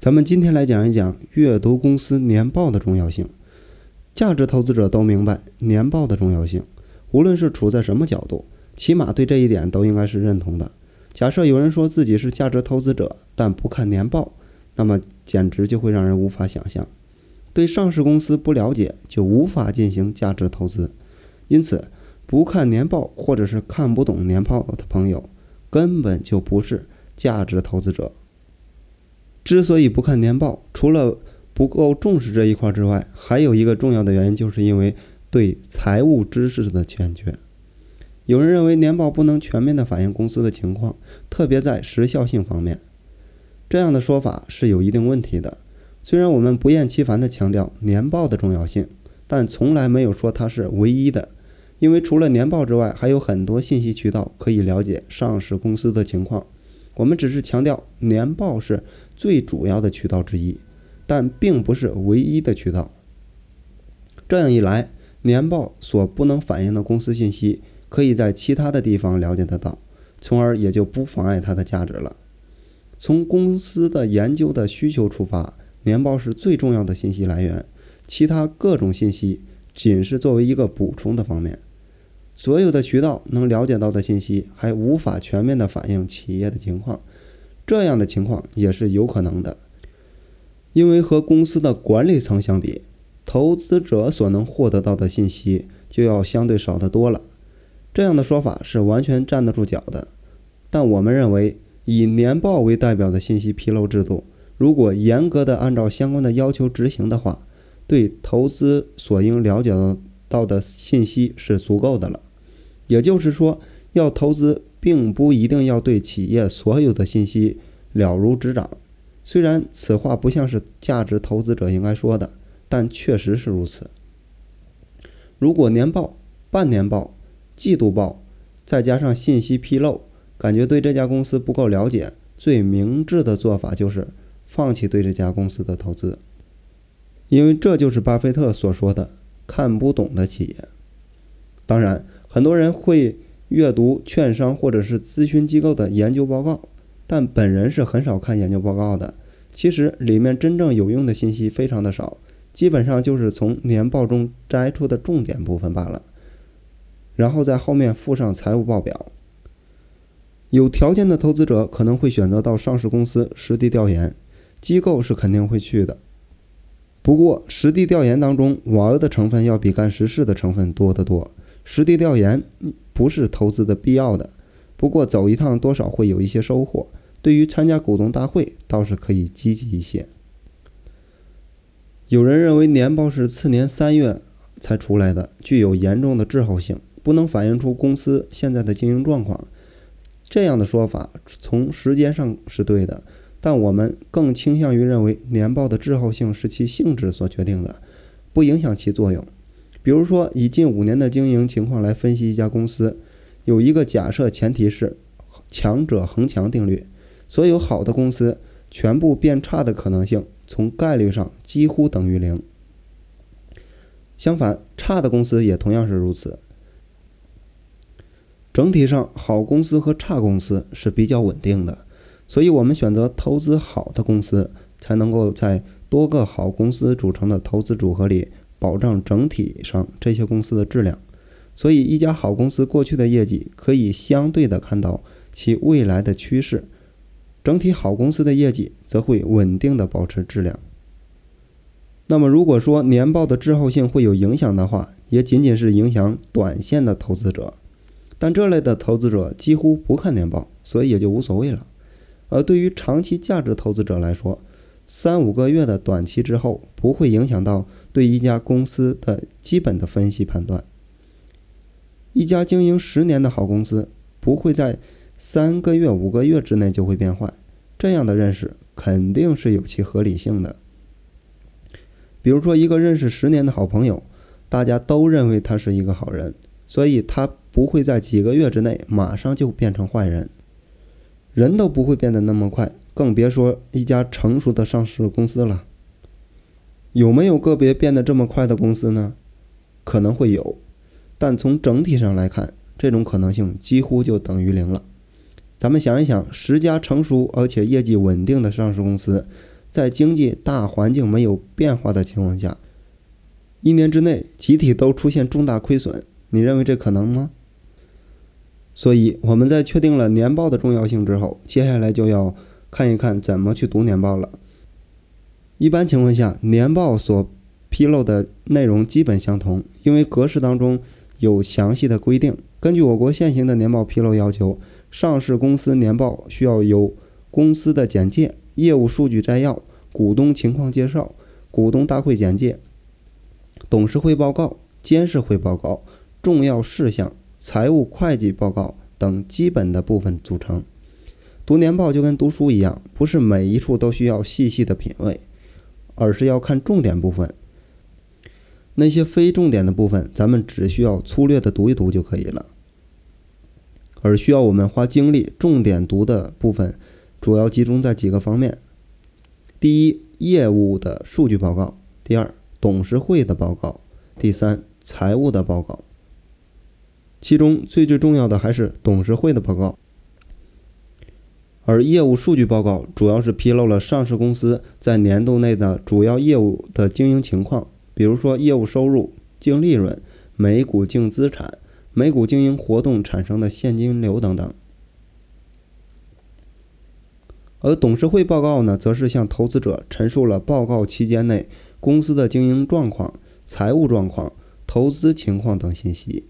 咱们今天来讲一讲阅读公司年报的重要性。价值投资者都明白年报的重要性，无论是处在什么角度，起码对这一点都应该是认同的。假设有人说自己是价值投资者，但不看年报，那么简直就会让人无法想象。对上市公司不了解，就无法进行价值投资。因此，不看年报或者是看不懂年报的朋友，根本就不是价值投资者。之所以不看年报，除了不够重视这一块之外，还有一个重要的原因，就是因为对财务知识的欠缺。有人认为年报不能全面的反映公司的情况，特别在时效性方面。这样的说法是有一定问题的。虽然我们不厌其烦地强调年报的重要性，但从来没有说它是唯一的。因为除了年报之外，还有很多信息渠道可以了解上市公司的情况。我们只是强调年报是最主要的渠道之一，但并不是唯一的渠道。这样一来，年报所不能反映的公司信息，可以在其他的地方了解得到，从而也就不妨碍它的价值了。从公司的研究的需求出发，年报是最重要的信息来源，其他各种信息仅是作为一个补充的方面。所有的渠道能了解到的信息还无法全面的反映企业的情况，这样的情况也是有可能的，因为和公司的管理层相比，投资者所能获得到的信息就要相对少得多了。这样的说法是完全站得住脚的，但我们认为，以年报为代表的信息披露制度，如果严格的按照相关的要求执行的话，对投资所应了解到的信息是足够的了。也就是说，要投资并不一定要对企业所有的信息了如指掌。虽然此话不像是价值投资者应该说的，但确实是如此。如果年报、半年报、季度报，再加上信息披露，感觉对这家公司不够了解，最明智的做法就是放弃对这家公司的投资，因为这就是巴菲特所说的“看不懂的企业”。当然。很多人会阅读券商或者是咨询机构的研究报告，但本人是很少看研究报告的。其实里面真正有用的信息非常的少，基本上就是从年报中摘出的重点部分罢了，然后在后面附上财务报表。有条件的投资者可能会选择到上市公司实地调研，机构是肯定会去的。不过实地调研当中玩的成分要比干实事的成分多得多。实地调研不是投资的必要的，不过走一趟多少会有一些收获。对于参加股东大会倒是可以积极一些。有人认为年报是次年三月才出来的，具有严重的滞后性，不能反映出公司现在的经营状况。这样的说法从时间上是对的，但我们更倾向于认为年报的滞后性是其性质所决定的，不影响其作用。比如说，以近五年的经营情况来分析一家公司，有一个假设前提是强者恒强定律，所有好的公司全部变差的可能性从概率上几乎等于零。相反，差的公司也同样是如此。整体上，好公司和差公司是比较稳定的，所以我们选择投资好的公司，才能够在多个好公司组成的投资组合里。保障整体上这些公司的质量，所以一家好公司过去的业绩可以相对的看到其未来的趋势，整体好公司的业绩则会稳定的保持质量。那么如果说年报的滞后性会有影响的话，也仅仅是影响短线的投资者，但这类的投资者几乎不看年报，所以也就无所谓了。而对于长期价值投资者来说，三五个月的短期之后不会影响到对一家公司的基本的分析判断。一家经营十年的好公司不会在三个月、五个月之内就会变坏，这样的认识肯定是有其合理性的。比如说，一个认识十年的好朋友，大家都认为他是一个好人，所以他不会在几个月之内马上就变成坏人。人都不会变得那么快。更别说一家成熟的上市公司了。有没有个别变得这么快的公司呢？可能会有，但从整体上来看，这种可能性几乎就等于零了。咱们想一想，十家成熟而且业绩稳定的上市公司，在经济大环境没有变化的情况下，一年之内集体都出现重大亏损，你认为这可能吗？所以我们在确定了年报的重要性之后，接下来就要看一看怎么去读年报了。一般情况下，年报所披露的内容基本相同，因为格式当中有详细的规定。根据我国现行的年报披露要求，上市公司年报需要有公司的简介、业务数据摘要、股东情况介绍、股东大会简介、董事会报告、监事会报告、重要事项、财务会计报告等基本的部分组成。读年报就跟读书一样，不是每一处都需要细细的品味，而是要看重点部分。那些非重点的部分，咱们只需要粗略的读一读就可以了。而需要我们花精力重点读的部分，主要集中在几个方面：第一，业务的数据报告；第二，董事会的报告；第三，财务的报告。其中最最重要的还是董事会的报告。而业务数据报告主要是披露了上市公司在年度内的主要业务的经营情况。比如说，业务收入、净利润、每股净资产、每股经营活动产生的现金流等等。而董事会报告呢，则是向投资者陈述了报告期间内公司的经营状况、财务状况、投资情况等信息。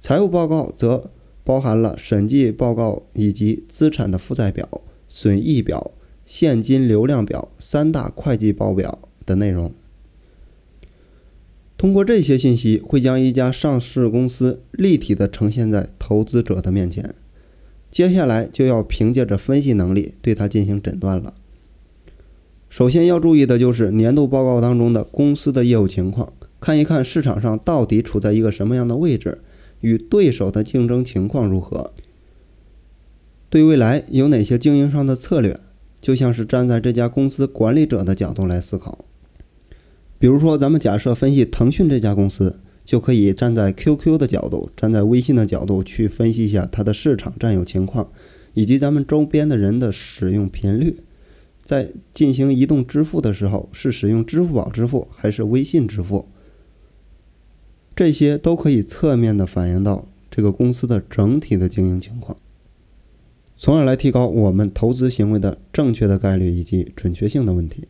财务报告则包含了审计报告以及资产的负债表、损益表、现金流量表三大会计报表的内容。通过这些信息，会将一家上市公司立体的呈现在投资者的面前。接下来就要凭借着分析能力对它进行诊断了。首先要注意的就是年度报告当中的公司的业务情况，看一看市场上到底处在一个什么样的位置，与对手的竞争情况如何，对未来有哪些经营上的策略，就像是站在这家公司管理者的角度来思考。比如说，咱们假设分析腾讯这家公司，就可以站在 QQ 的角度，站在微信的角度去分析一下它的市场占有情况，以及咱们周边的人的使用频率。在进行移动支付的时候，是使用支付宝支付还是微信支付？这些都可以侧面的反映到这个公司的整体的经营情况，从而来提高我们投资行为的正确的概率以及准确性的问题。